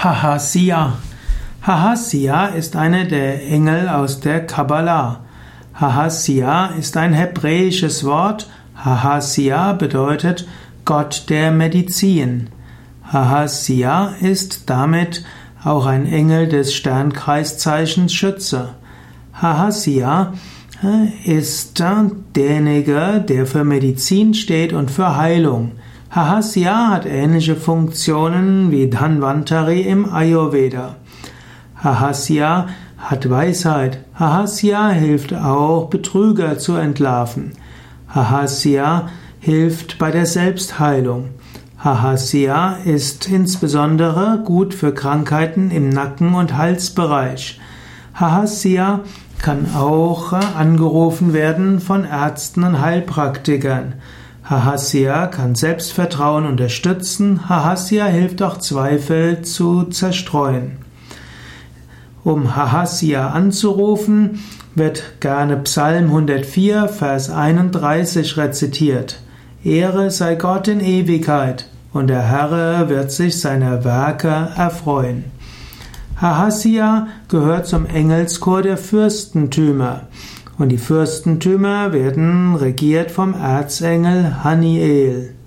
Hahasya. Hahasya ist einer der Engel aus der Kabbalah. Hahasya ist ein hebräisches Wort. Hahasya bedeutet Gott der Medizin. Hahasya ist damit auch ein Engel des Sternkreiszeichens Schütze. Hahasya äh, ist derjenige, der für Medizin steht und für Heilung. Hahasya hat ähnliche Funktionen wie Dhanvantari im Ayurveda. Hahasya hat Weisheit. Hahasya hilft auch, Betrüger zu entlarven. Hahasya hilft bei der Selbstheilung. Hahasya ist insbesondere gut für Krankheiten im Nacken- und Halsbereich. Hahasya kann auch angerufen werden von Ärzten und Heilpraktikern. Hahasya kann Selbstvertrauen unterstützen. Hahasya hilft auch Zweifel zu zerstreuen. Um Hahasya anzurufen, wird gerne Psalm 104, Vers 31 rezitiert. Ehre sei Gott in Ewigkeit, und der Herr wird sich seiner Werke erfreuen. Hahasya gehört zum Engelschor der Fürstentümer. Und die Fürstentümer werden regiert vom Erzengel Haniel.